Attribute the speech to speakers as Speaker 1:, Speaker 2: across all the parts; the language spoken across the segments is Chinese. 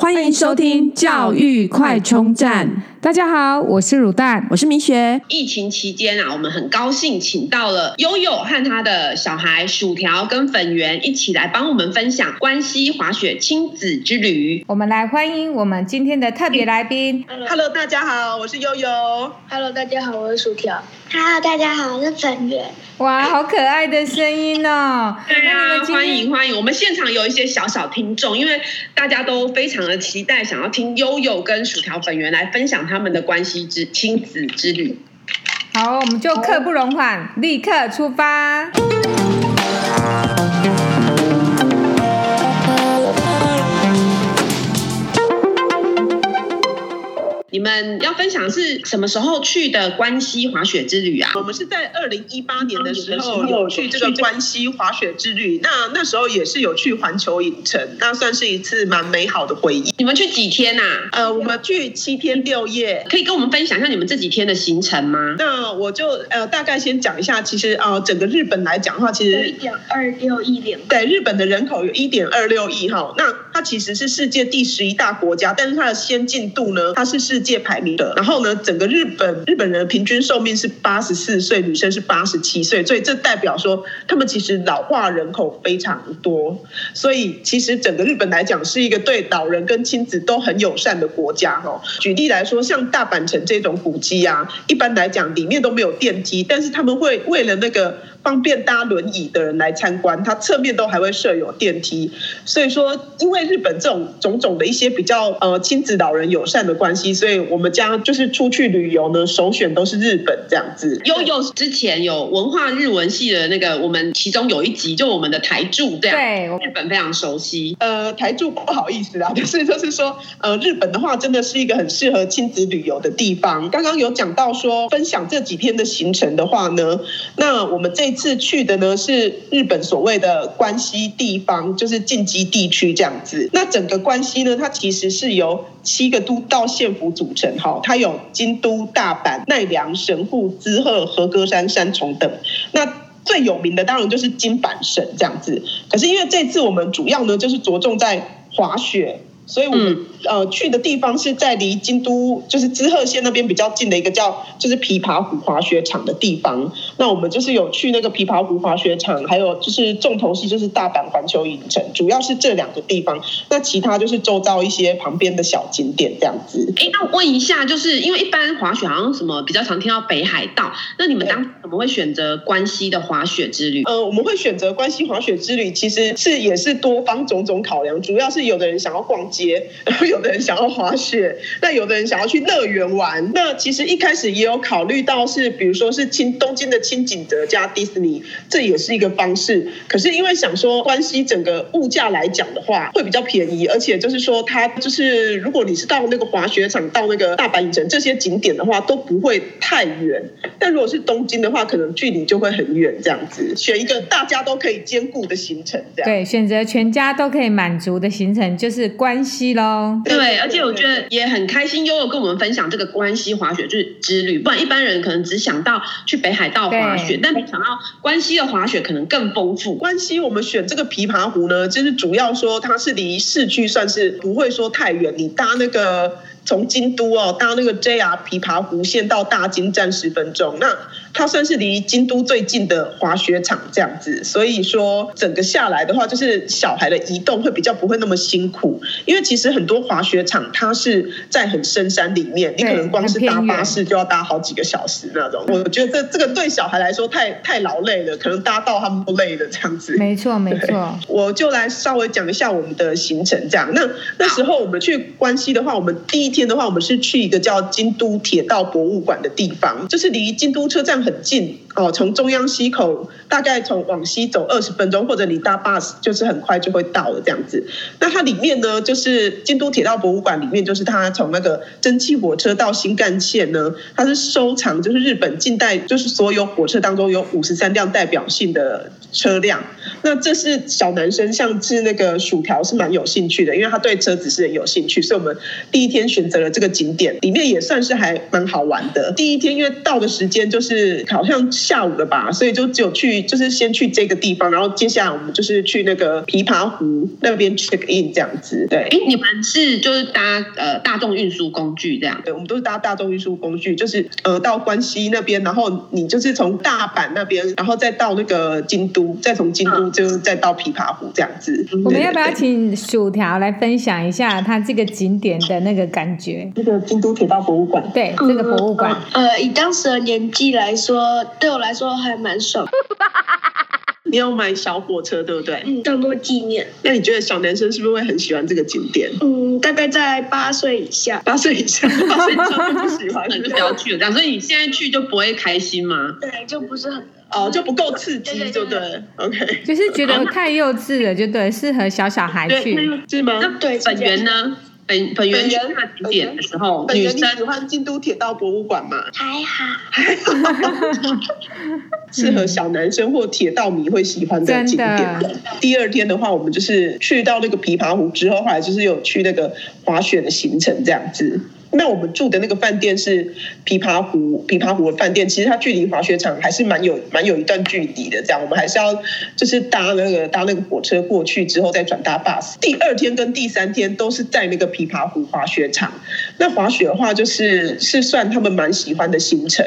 Speaker 1: 欢迎收听教育快充站。
Speaker 2: 大家好，我是乳蛋，
Speaker 1: 我是明雪。
Speaker 3: 疫情期间啊，我们很高兴请到了悠悠和他的小孩薯条跟粉圆一起来帮我们分享关西滑雪亲子之旅。
Speaker 2: 我们来欢迎我们今天的特别来宾。
Speaker 4: Hello，大家好，我是悠悠。
Speaker 5: Hello，大家好，我是薯条。Hello，大家好，我是粉圆。
Speaker 2: 哇，好可爱的声音哦！
Speaker 3: 对啊，欢迎欢迎。我们现场有一些小小听众，因为大家都非常的期待，想要听悠悠跟薯条粉圆来分享他们的关系之亲子之旅。
Speaker 2: 好，我们就刻不容缓，立刻出
Speaker 3: 发。们要分享是什么时候去的关西滑雪之旅啊？
Speaker 4: 我们是在二零一八年的时候有去这个关西滑雪之旅，那那时候也是有去环球影城，那算是一次蛮美好的回忆。
Speaker 3: 你们去几天呐、啊？
Speaker 4: 呃，我们去七天六夜，
Speaker 3: 可以跟我们分享一下你们这几天的行程吗？
Speaker 4: 那我就呃大概先讲一下，其实呃整个日本来讲的话，其实
Speaker 5: 一点二六亿人，
Speaker 4: 对，日本的人口有一点二六亿哈，那它其实是世界第十一大国家，但是它的先进度呢，它是世界排名的。然后呢，整个日本日本人平均寿命是八十四岁，女生是八十七岁，所以这代表说他们其实老化人口非常多。所以其实整个日本来讲是一个对老人跟亲子都很友善的国家哈。举例来说，像大阪城这种古迹啊，一般来讲里面都没有电梯，但是他们会为了那个。方便搭轮椅的人来参观，它侧面都还会设有电梯。所以说，因为日本这种种种的一些比较呃亲子老人友善的关系，所以我们家就是出去旅游呢，首选都是日本这样子。
Speaker 3: 悠悠之前有文化日文系的那个，我们其中有一集就我们的台柱这样，对，日本非常熟悉。
Speaker 4: 呃，台柱不好意思啊，就是就是说，呃，日本的话真的是一个很适合亲子旅游的地方。刚刚有讲到说分享这几天的行程的话呢，那我们这。这次去的呢是日本所谓的关西地方，就是近畿地区这样子。那整个关西呢，它其实是由七个都道县府组成，哈，它有京都、大阪、奈良、神户、滋贺、和歌山、山重等。那最有名的当然就是金阪神这样子。可是因为这次我们主要呢就是着重在滑雪。所以我们呃去的地方是在离京都就是滋贺县那边比较近的一个叫就是琵琶湖滑雪场的地方。那我们就是有去那个琵琶湖滑雪场，还有就是重头戏就是大阪环球影城，主要是这两个地方。那其他就是周遭一些旁边的小景点这样子。
Speaker 3: 哎，那我问一下，就是因为一般滑雪好像什么比较常听到北海道，那你们当时怎么会选择关西的滑雪之旅？
Speaker 4: 呃，我们会选择关西滑雪之旅，其实是也是多方种种考量，主要是有的人想要逛街。然后有的人想要滑雪，那有的人想要去乐园玩。那其实一开始也有考虑到是，比如说是清东京的清景泽加迪士尼，这也是一个方式。可是因为想说关西整个物价来讲的话，会比较便宜，而且就是说它就是如果你是到那个滑雪场、到那个大阪影城这些景点的话，都不会太远。但如果是东京的话，可能距离就会很远，这样子。选一个大家都可以兼顾的行程，这样。
Speaker 2: 对，选择全家都可以满足的行程就是关。西喽，
Speaker 3: 对，而且我觉得也很开心，悠悠跟我们分享这个关西滑雪就是之旅。不然一般人可能只想到去北海道滑雪，但没想到关西的滑雪可能更丰富。
Speaker 4: 关西我们选这个琵琶湖呢，就是主要说它是离市区算是不会说太远，你搭那个。从京都哦搭那个 JR 琵琶湖线到大金站十分钟，那它算是离京都最近的滑雪场这样子，所以说整个下来的话，就是小孩的移动会比较不会那么辛苦，因为其实很多滑雪场它是在很深山里面，你可能光是搭巴士就要搭好几个小时那种。我觉得这这个对小孩来说太太劳累了，可能搭到他们不累的这样子。
Speaker 2: 没错没错，
Speaker 4: 我就来稍微讲一下我们的行程这样。那那时候我们去关西的话，我们第一天。的话，我们是去一个叫京都铁道博物馆的地方，就是离京都车站很近哦。从中央西口大概从往西走二十分钟，或者你搭 bus 就是很快就会到了这样子。那它里面呢，就是京都铁道博物馆里面，就是它从那个蒸汽火车到新干线呢，它是收藏就是日本近代就是所有火车当中有五十三辆代表性的车辆。那这是小男生，像是那个薯条是蛮有兴趣的，因为他对车子是很有兴趣，所以我们第一天选。择了这个景点，里面也算是还蛮好玩的。第一天因为到的时间就是好像下午的吧，所以就只有去就是先去这个地方，然后接下来我们就是去那个琵琶湖那边 check in 这样子。对，
Speaker 3: 哎，你们是就是搭呃大众运输工具这样？
Speaker 4: 对，我们都是搭大众运输工具，就是呃到关西那边，然后你就是从大阪那边，然后再到那个京都，再从京都就再到琵琶湖这样子。
Speaker 2: 嗯、我们要不要请薯条来分享一下他这个景点的那个感觉？
Speaker 4: 那个京都铁道博物馆，
Speaker 2: 对，这个博物馆，
Speaker 5: 呃，以当时的年纪来说，对我来说还蛮爽。
Speaker 4: 你有买小火车，对不对？
Speaker 5: 嗯，当做纪念。
Speaker 4: 那你觉得小男生是不是会很喜欢这个景点？
Speaker 5: 嗯，大概在八岁以下。
Speaker 4: 八岁以下，八岁以上就不喜欢，
Speaker 3: 就不要去了。这样，所以你现在去就不会开心吗？
Speaker 5: 对，就不是很
Speaker 4: 哦，就不够刺激，就对。OK，
Speaker 2: 就是觉得太幼稚了，就对，适合小小孩去，
Speaker 4: 是吗？
Speaker 3: 那对，本源呢？本本源景点的时候，女生
Speaker 4: 喜欢京都铁道博物馆吗？
Speaker 5: 还好，
Speaker 4: 还好，适合小男生或铁道迷会喜欢的景点。第二天的话，我们就是去到那个琵琶湖之后，后来就是有去那个滑雪的行程这样子。那我们住的那个饭店是琵琶湖，琵琶湖的饭店，其实它距离滑雪场还是蛮有蛮有一段距离的。这样，我们还是要就是搭那个搭那个火车过去之后再转搭 bus。第二天跟第三天都是在那个琵琶湖滑雪场。那滑雪的话，就是是算他们蛮喜欢的行程，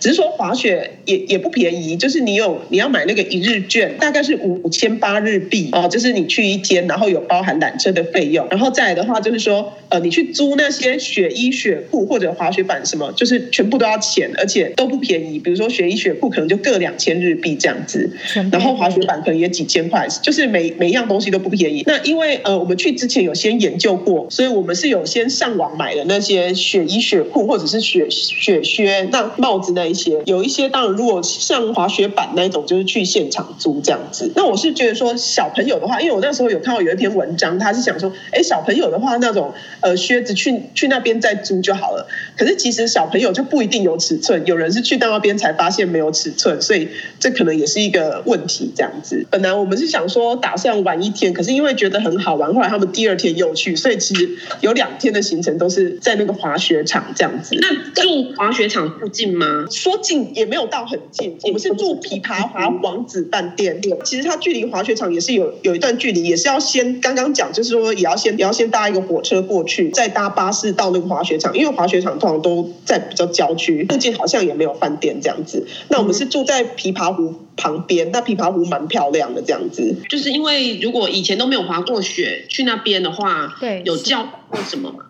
Speaker 4: 只是说滑雪也也不便宜，就是你有你要买那个一日券，大概是五五千八日币哦，就是你去一天，然后有包含缆车的费用，然后再来的话就是说，呃，你去租那些雪衣、雪裤或者滑雪板什么，就是全部都要钱，而且都不便宜。比如说雪衣、雪裤可能就各两千日币这样子，然后滑雪板可能也几千块，就是每每一样东西都不便宜。那因为呃，我们去之前有先研究过，所以我们是有先上网买的那些雪衣、雪裤或者是雪雪靴、那帽子那一些。有一些当然，如果像滑雪板那一种，就是去现场租这样子。那我是觉得说小朋友的话，因为我那时候有看到有一篇文章，他是想说，哎，小朋友的话那种呃靴子去去那边再租就好了。可是其实小朋友就不一定有尺寸，有人是去到那边才发现没有尺寸，所以这可能也是一个问题。这样子，本来我们是想说打算玩一天，可是因为觉得很好玩，后来他们第二天又去，所以其实有两天的行程都是在那个滑雪场这样子。
Speaker 3: 那住滑雪场附近吗？
Speaker 4: 说近也没有到很近，我们是住琵琶华王子饭店。其实它距离滑雪场也是有有一段距离，也是要先刚刚讲，就是说也要先也要先搭一个火车过去，再搭巴士到那个滑雪场，因为滑雪场通常都在比较郊区，附近好像也没有饭店这样子。那我们是住在琵琶湖旁边，那琵琶湖蛮漂亮的这样子。
Speaker 3: 就是因为如果以前都没有滑过雪，去那边的话，
Speaker 2: 对，
Speaker 3: 有教过什么吗？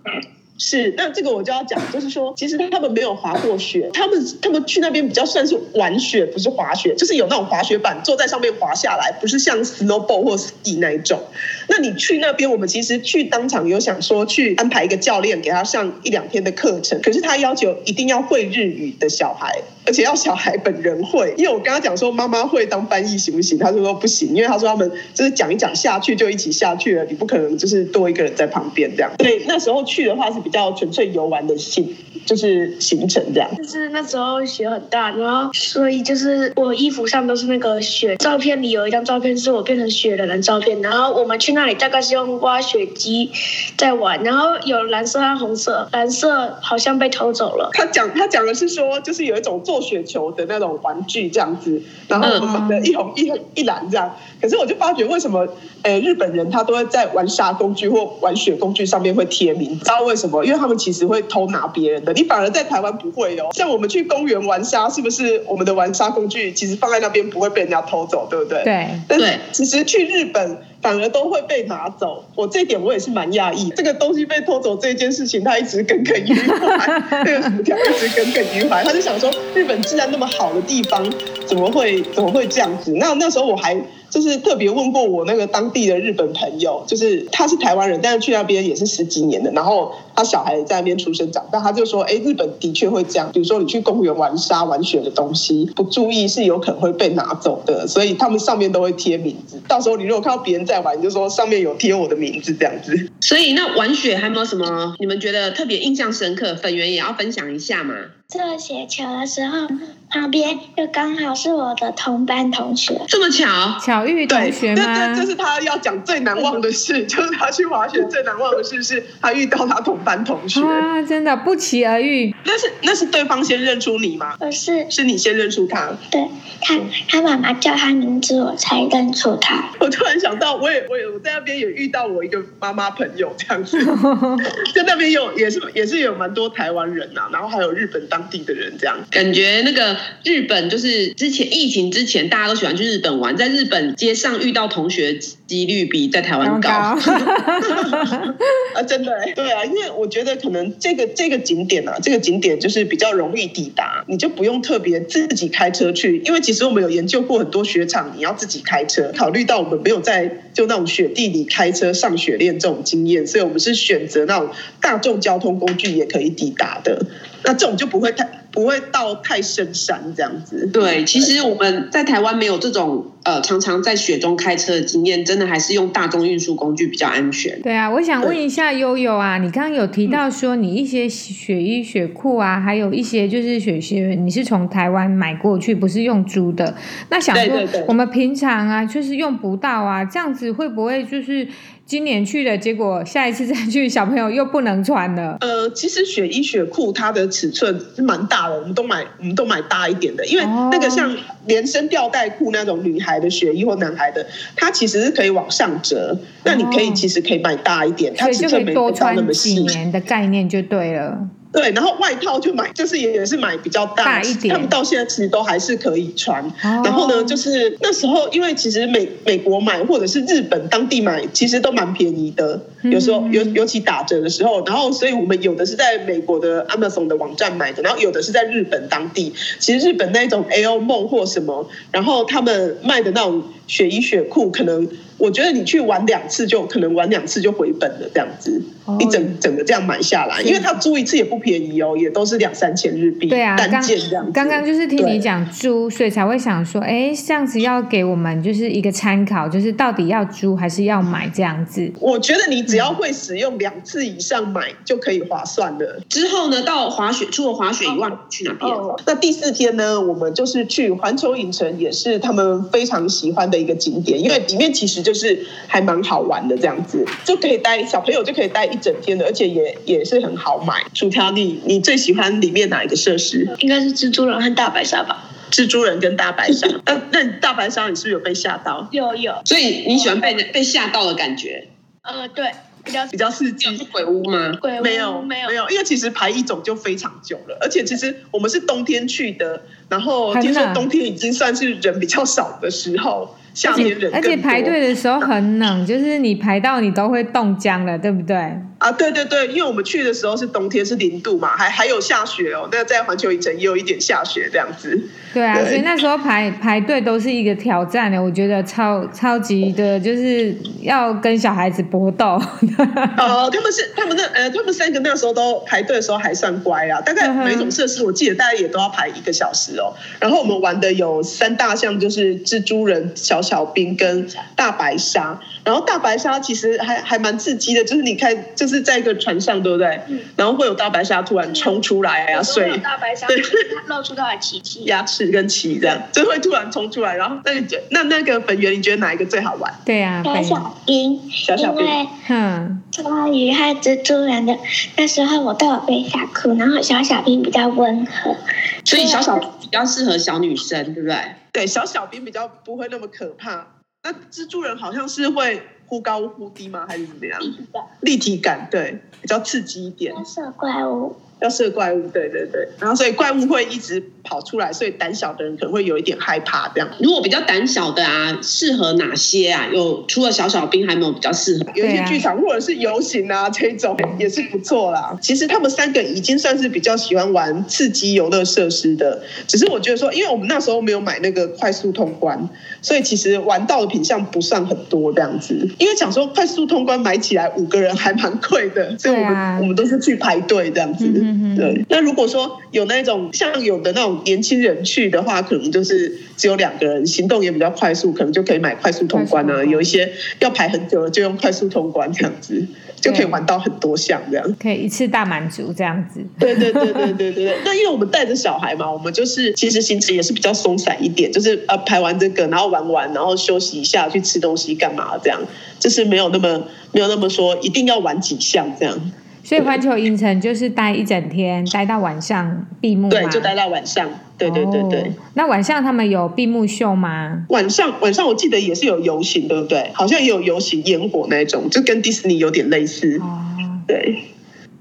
Speaker 4: 是，那这个我就要讲，就是说，其实他们没有滑过雪，他们他们去那边比较算是玩雪，不是滑雪，就是有那种滑雪板坐在上面滑下来，不是像 snowboard 或 ski 那一种。那你去那边，我们其实去当场有想说去安排一个教练给他上一两天的课程，可是他要求一定要会日语的小孩，而且要小孩本人会，因为我跟他讲说妈妈会当翻译行不行？他就说不行，因为他说他们就是讲一讲下去就一起下去了，你不可能就是多一个人在旁边这样。对，那时候去的话是。比较纯粹游玩的行，就是行程这样。
Speaker 5: 就是那时候雪很大，然后所以就是我衣服上都是那个雪。照片里有一张照片是我变成雪人的照片。然后我们去那里大概是用挖雪机在玩，然后有蓝色和红色，蓝色好像被偷走了。
Speaker 4: 他讲他讲的是说，就是有一种做雪球的那种玩具这样子，然后我们的一红一一蓝这样。可是我就发觉为什么，诶，日本人他都会在玩沙工具或玩雪工具上面会贴名，知道为什么？因为他们其实会偷拿别人的，你反而在台湾不会哦。像我们去公园玩沙，是不是我们的玩沙工具其实放在那边不会被人家偷走，对不对？
Speaker 2: 对。
Speaker 4: 但是其实去日本反而都会被拿走，我这一点我也是蛮讶异。这个东西被偷走这件事情，他一直耿耿于怀，这个薯条一直耿耿于怀。他就想说，日本既然那么好的地方，怎么会怎么会这样子？那那时候我还。就是特别问过我那个当地的日本朋友，就是他是台湾人，但是去那边也是十几年的，然后他小孩在那边出生长大，他就说，哎，日本的确会这样，比如说你去公园玩沙玩雪的东西，不注意是有可能会被拿走的，所以他们上面都会贴名字，到时候你如果看到别人在玩，你就说上面有贴我的名字这样子。
Speaker 3: 所以那玩雪还有没有什么你们觉得特别印象深刻？粉圆也要分享一下嘛？
Speaker 5: 做雪球的时候，旁边又刚好是我的同班同学。
Speaker 3: 这么巧？
Speaker 2: 巧遇同学吗？
Speaker 4: 这这是他要讲最难忘的事，就是他去滑雪最难忘的事是他遇到他同班同学。
Speaker 2: 啊，真的不期而遇。
Speaker 4: 那是那是对方先认出你吗？
Speaker 5: 不是，
Speaker 4: 是你先认出他。
Speaker 5: 对，他他妈妈叫他名字，我才认出他。
Speaker 4: 我突然想到，我也我也我在那边也遇到我一个妈妈朋友这样子，在那边有也是也是有蛮多台湾人呐、啊，然后还有日本当地的人这样。
Speaker 3: 感觉那个日本就是之前疫情之前，大家都喜欢去日本玩，在日本街上遇到同学几率比在台湾高。
Speaker 4: 啊，真的，对啊，因为我觉得可能这个这个景点啊，这个景点就是比较容易抵达，你就不用特别自己开车去，因为其实我们有研究过很多雪场，你要自己开车。考虑到我们没有在就那种雪地里开车上雪链这种经验，所以我们是选择那种大众交通工具也可以抵达的。那这种就不会太。不会到太深山这样子。
Speaker 3: 对，其实我们在台湾没有这种呃常常在雪中开车的经验，真的还是用大众运输工具比较安全。
Speaker 2: 对啊，我想问一下悠悠啊，你刚刚有提到说你一些雪衣雪裤啊，还有一些就是雪靴，你是从台湾买过去，不是用租的。那想说我们平常啊，就是用不到啊，这样子会不会就是？今年去的结果，下一次再去，小朋友又不能穿了。
Speaker 4: 呃，其实雪衣雪裤它的尺寸是蛮大的，我们都买，我们都买大一点的，因为那个像连身吊带裤那种女孩的雪衣或男孩的，它其实是可以往上折，那你可以其实可以买大一点，它尺寸没多穿那么细。
Speaker 2: 几年的概念就对了。
Speaker 4: 对，然后外套就买，就是也也是买比较大，大一点。他们到现在其实都还是可以穿。哦、然后呢，就是那时候，因为其实美美国买或者是日本当地买，其实都蛮便宜的。有时候尤尤其打折的时候，然后所以我们有的是在美国的 Amazon 的网站买的，然后有的是在日本当地。其实日本那种 AO 梦或什么，然后他们卖的那种雪衣雪裤，可能。我觉得你去玩两次就可能玩两次就回本了，这样子，哦、一整整个这样买下来，因为他租一次也不便宜哦，也都是两三千日币。
Speaker 2: 对啊，
Speaker 4: 单件这样。
Speaker 2: 刚刚就是听你讲租，所以才会想说，哎，这样子要给我们就是一个参考，就是到底要租还是要买这样子。
Speaker 4: 我觉得你只要会使用两次以上买就可以划算了。
Speaker 3: 之后呢，到滑雪除了滑雪以外，哦、去哪边？
Speaker 4: 哦，那第四天呢，我们就是去环球影城，也是他们非常喜欢的一个景点，因为里面其实就。是还蛮好玩的，这样子就可以待小朋友就可以待一整天的，而且也也是很好买。薯条，你你最喜欢里面哪一个设施？
Speaker 5: 应该是蜘蛛人和大白鲨吧。
Speaker 4: 蜘蛛人跟大白鲨，那那你大白鲨你是不是有被吓到？
Speaker 5: 有有。
Speaker 3: 所以你喜欢被被吓到的感觉？
Speaker 5: 呃，对，比较
Speaker 4: 比较刺激。
Speaker 3: 是鬼屋吗？
Speaker 5: 鬼屋
Speaker 4: 没有没有没有，因为其实排一种就非常久了，而且其实我们是冬天去的，然后听说冬天已经算是人比较少的时候。夏天人，
Speaker 2: 而且排队的时候很冷，就是你排到你都会冻僵了，对不对？
Speaker 4: 啊，对对对，因为我们去的时候是冬天，是零度嘛，还还有下雪哦。那在环球影城也有一点下雪这样子。
Speaker 2: 对啊，对所以那时候排排队都是一个挑战的，我觉得超超级的，就是要跟小孩子搏斗。
Speaker 4: 哦，他们是他们那呃，他们三个那时候都排队的时候还算乖啊，大概每种设施我记得大概也都要排一个小时哦。然后我们玩的有三大项，就是蜘蛛人、小小兵跟大白鲨。然后大白鲨其实还还蛮刺激的，就是你看，就是在一个船上，对不对？嗯、然后会有大白鲨突然冲出来啊，所以
Speaker 5: 大白鲨
Speaker 4: 对
Speaker 5: 露出它的牙齿、
Speaker 4: 牙齿跟鳍这样，就会突然冲出来。然后那你觉那那个本源，你觉得哪一个最好玩？
Speaker 2: 对啊，
Speaker 5: 小小兵，
Speaker 4: 小小兵，因为
Speaker 2: 嗯，
Speaker 5: 关于和蜘蛛人的那时候，我都有被吓哭，然后小小兵比较温和，
Speaker 3: 所以小小兵比较适合小女生，对不对？
Speaker 4: 对，小小兵比较不会那么可怕。那蜘蛛人好像是会忽高忽低吗？还是怎么样？立体感，立体感，对，比较刺激一点。
Speaker 5: 小怪物。
Speaker 4: 要射怪物，对对对，然后所以怪物会一直跑出来，所以胆小的人可能会有一点害怕这样。
Speaker 3: 如果比较胆小的啊，适合哪些啊？有除了小小兵，还没有比较适合？
Speaker 4: 有一些剧场或者是游行啊，这种也是不错啦。其实他们三个已经算是比较喜欢玩刺激游乐设施的，只是我觉得说，因为我们那时候没有买那个快速通关，所以其实玩到的品相不算很多这样子。因为想说快速通关买起来五个人还蛮贵的，所以我们、啊、我们都是去排队这样子。嗯对，那如果说有那种像有的那种年轻人去的话，可能就是只有两个人，行动也比较快速，可能就可以买快速通关啊。有一些要排很久了，就用快速通关这样子。就可以玩到很多项这样，
Speaker 2: 可以一次大满足这样子。
Speaker 4: 对对对对对对对。那因为我们带着小孩嘛，我们就是其实行程也是比较松散一点，就是呃排完这个，然后玩完，然后休息一下，去吃东西干嘛这样，就是没有那么没有那么说一定要玩几项这样。
Speaker 2: 所以环球影城就是待一整天，待到晚上闭幕。
Speaker 4: 对，就待到晚上。对对对对。哦，
Speaker 2: 那晚上他们有闭幕秀吗？
Speaker 4: 晚上晚上我记得也是有游行，对不对？好像也有游行烟火那种，就跟迪士尼有点类似。哦，对。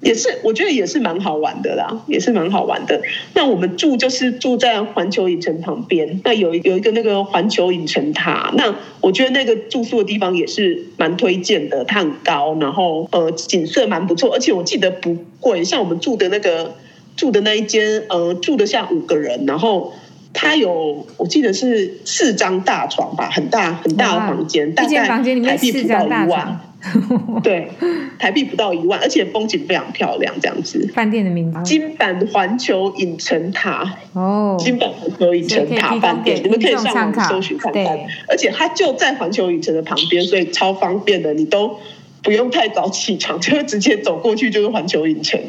Speaker 4: 也是，我觉得也是蛮好玩的啦，也是蛮好玩的。那我们住就是住在环球影城旁边，那有有一个那个环球影城塔，那我觉得那个住宿的地方也是蛮推荐的，它很高，然后呃景色蛮不错，而且我记得不贵，像我们住的那个住的那一间呃住得下五个人，然后它有我记得是四张大床吧，很大很大的房间，大概台币不到一万。对，台币不到一万，而且风景非常漂亮，这样子。
Speaker 2: 饭店的名字：
Speaker 4: 金版环球影城塔。哦，金版环球影城塔饭店，你们可以上网搜寻看看。而且它就在环球影城的旁边，所以超方便的，你都不用太早起床，就直接走过去就是环球影城。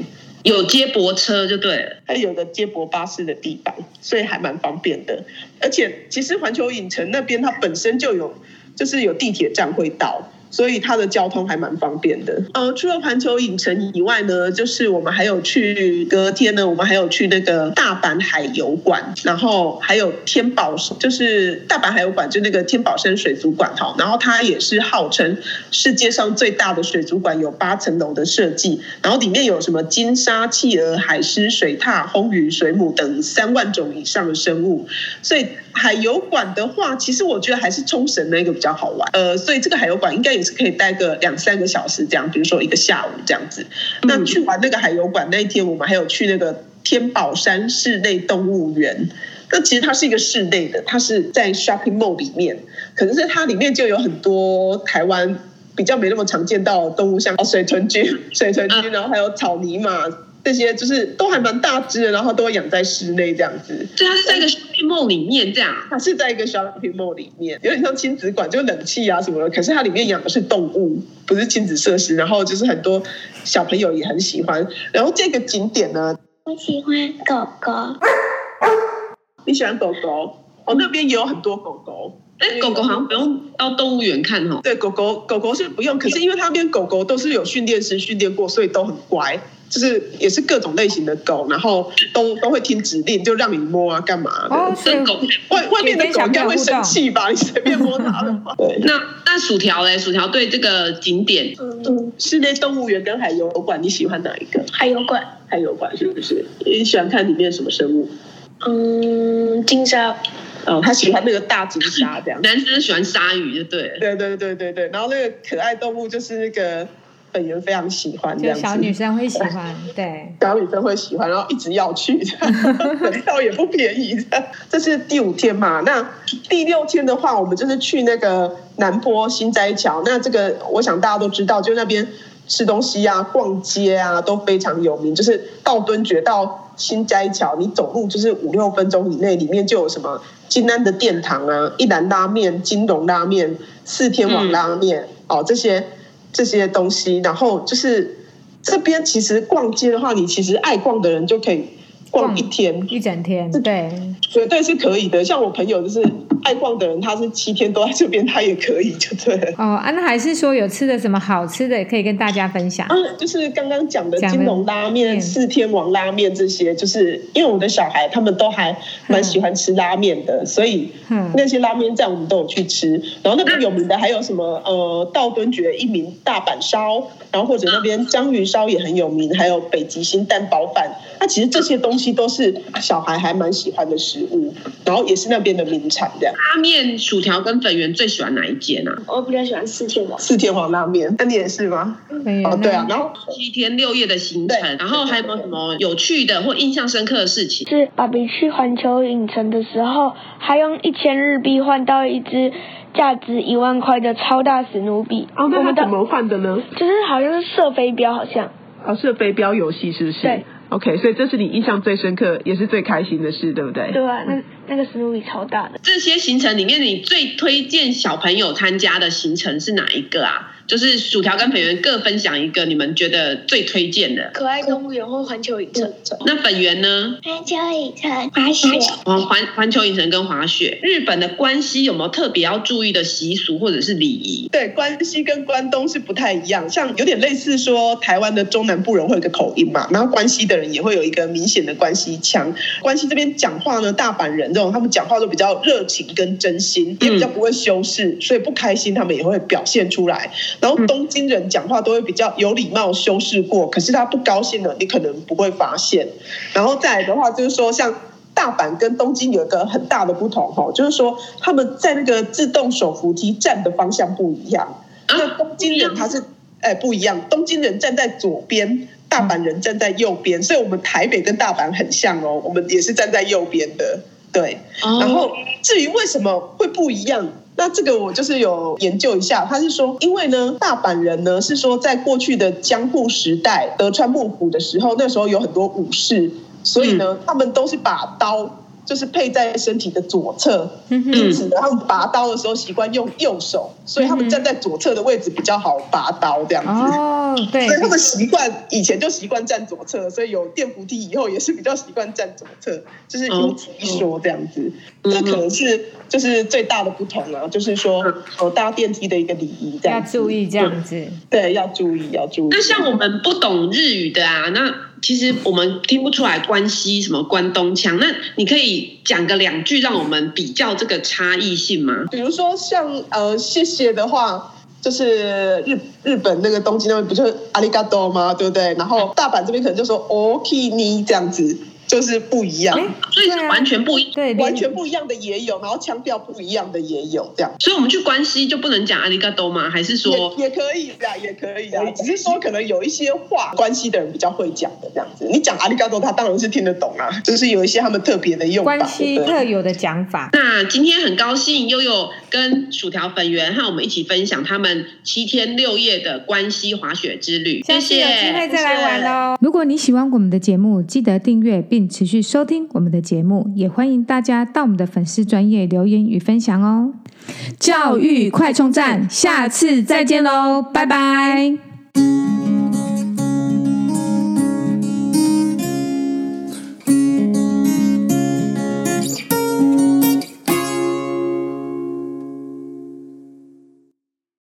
Speaker 3: 有接驳车就对了，
Speaker 4: 还有个接驳巴士的地方，所以还蛮方便的。而且其实环球影城那边它本身就有，就是有地铁站会到。所以它的交通还蛮方便的。呃，除了环球影城以外呢，就是我们还有去隔天呢，我们还有去那个大阪海游馆，然后还有天宝，就是大阪海游馆，就那个天宝山水族馆哈。然后它也是号称世界上最大的水族馆，有八层楼的设计，然后里面有什么金沙、企鹅、海狮、水獭、魟鱼、水母等三万种以上的生物。所以海游馆的话，其实我觉得还是冲绳那个比较好玩。呃，所以这个海游馆应该也。是可以待个两三个小时这样，比如说一个下午这样子。那去完那个海游馆那一天，我们还有去那个天宝山室内动物园。那其实它是一个室内的，它是在 shopping mall 里面，可是它里面就有很多台湾比较没那么常见到的动物，像水豚君、水豚君，然后还有草泥马。这些就是都还蛮大只的，然后都会养在室内这样子。
Speaker 3: 对，它是在一个 shopping mall 里面这样。
Speaker 4: 它是在一个 shopping mall 里面，有点像亲子馆，就冷气啊什么的。可是它里面养的是动物，不是亲子设施。然后就是很多小朋友也很喜欢。然后这个景点呢，
Speaker 5: 我喜欢狗狗。
Speaker 4: 你喜欢狗狗？哦，那边也有很多狗狗。
Speaker 3: 哎，狗狗好像不用到动物园看哦。
Speaker 4: 对，狗狗狗狗是不用，可是因为它那边狗狗都是有训练师训练过，所以都很乖。就是也是各种类型的狗，然后都都会听指令，就让你摸啊，干嘛的？
Speaker 2: 哦，
Speaker 3: 生狗
Speaker 4: 外外面的狗应该会生气吧？你随便摸它的话。对，
Speaker 3: 那那薯条嘞？薯条对这个景点，
Speaker 4: 嗯，室内动物园跟海游馆，你喜欢哪一个？
Speaker 5: 海游馆，
Speaker 4: 海游馆是不是？你喜欢看里面什么生物？
Speaker 5: 嗯，金鲨。
Speaker 4: 哦，他喜欢那个大金鲨这样。
Speaker 3: 男生喜欢鲨鱼，就对。
Speaker 4: 对对对对对，然后那个可爱动物就是那个。本人非常喜欢这样子，
Speaker 2: 小女生会喜欢，对，
Speaker 4: 小女生会喜欢，然后一直要去，门票也不便宜。这是第五天嘛？那第六天的话，我们就是去那个南坡新斋桥。那这个我想大家都知道，就那边吃东西啊、逛街啊都非常有名。就是到敦爵到新斋桥，你走路就是五六分钟以内，里面就有什么金安的殿堂啊、一兰拉面、金龙拉面、四天王拉面、嗯、哦这些。这些东西，然后就是这边其实逛街的话，你其实爱逛的人就可以逛一天
Speaker 2: 一整天，对，
Speaker 4: 绝对是可以的。像我朋友就是。爱逛的人，他是七天都在这边，他也可以，就对了。
Speaker 2: 哦，啊，那还是说有吃的什么好吃的，也可以跟大家分享。
Speaker 4: 嗯，就是刚刚讲的金龙拉面、四天王拉面这些，就是因为我的小孩他们都还蛮喜欢吃拉面的，嗯、所以那些拉面站我们都有去吃。然后那边有名的还有什么？呃，道敦爵一名大阪烧，然后或者那边章鱼烧也很有名，还有北极星蛋包饭。那其实这些东西都是小孩还蛮喜欢的食物，然后也是那边的名产，这样。
Speaker 3: 拉面、薯条跟粉圆最喜欢哪一间啊？
Speaker 5: 我比较喜欢四天王。
Speaker 4: 四天王拉面，那你也是吗？
Speaker 2: 嗯、
Speaker 4: 哦，对啊。然后
Speaker 3: 七天六夜的行程，然后还有没有什么有趣的或印象深刻的事情？
Speaker 5: 是爸比去环球影城的时候，还用一千日币换到一只价值一万块的超大史努比。
Speaker 4: 哦，那他怎么换的呢？
Speaker 5: 就是好像是射飞镖，好像。
Speaker 4: 哦，射飞镖游戏是不是？
Speaker 5: 对。
Speaker 4: OK，所以这是你印象最深刻，也是最开心的事，对不对？
Speaker 5: 对啊，那那个史努比超大的。
Speaker 3: 这些行程里面，你最推荐小朋友参加的行程是哪一个啊？就是薯条跟粉圆各分享一个你们觉得最推荐的。
Speaker 5: 可爱动物园或环球影城。
Speaker 3: 那粉圆呢？
Speaker 5: 环球影城滑雪。
Speaker 3: 哦，环环球影城跟滑雪。日本的关西有没有特别要注意的习俗或者是礼仪？
Speaker 4: 对，关西跟关东是不太一样，像有点类似说台湾的中南部人会有个口音嘛，然后关西的人也会有一个明显的关西腔。关西这边讲话呢，大阪人这种他们讲话都比较热情跟真心，也比较不会修饰，所以不开心他们也会表现出来。然后东京人讲话都会比较有礼貌，修饰过，可是他不高兴了，你可能不会发现。然后再来的话，就是说像大阪跟东京有一个很大的不同哈，就是说他们在那个自动手扶梯站的方向不一样。那东京人他是哎不一样，东京人站在左边，大阪人站在右边，所以我们台北跟大阪很像哦，我们也是站在右边的。对，然后至于为什么会不一样？那这个我就是有研究一下，他是说，因为呢，大阪人呢是说，在过去的江户时代，德川幕府的时候，那时候有很多武士，所以呢，他们都是把刀。就是配在身体的左侧，因此呢，他们拔刀的时候习惯用右手，所以他们站在左侧的位置比较好拔刀这样子。
Speaker 2: 哦，对，
Speaker 4: 所以他们习惯以前就习惯站左侧，所以有电扶梯以后也是比较习惯站左侧，就是如此一说这样子。这可能是就是最大的不同啊，就是说搭电梯的一个礼仪这样。
Speaker 2: 要注意这样子。
Speaker 4: 对，要注意，要注意。
Speaker 3: 那像我们不懂日语的啊，那。其实我们听不出来关西什么关东腔，那你可以讲个两句，让我们比较这个差异性吗？
Speaker 4: 比如说像呃谢谢的话，就是日日本那个东京那边不就是阿里嘎多吗？对不对？然后大阪这边可能就说 OK 你这样子。就是不一样，
Speaker 3: 所以是完全不一，
Speaker 2: 对，
Speaker 4: 完全不一样的也有，然后腔调不一样的也有，这样。
Speaker 3: 所以我们去关西就不能讲阿里嘎多吗？还是说
Speaker 4: 也，也可以的，也可以的，只是说可能有一些话关西的人比较会讲的这样子。你讲阿里嘎多，他当然是听得懂啊，就是有一些他们特别的用法，
Speaker 2: 关西特有的讲法。
Speaker 3: 那今天很高兴悠悠跟薯条粉圆和我们一起分享他们七天六夜的关西滑雪之旅。
Speaker 2: 谢谢，有机会再来玩喽。
Speaker 1: 如果你喜欢我们的节目，记得订阅并。持续收听我们的节目，也欢迎大家到我们的粉丝专业留言与分享哦。教育快充站，下次再见喽，拜拜。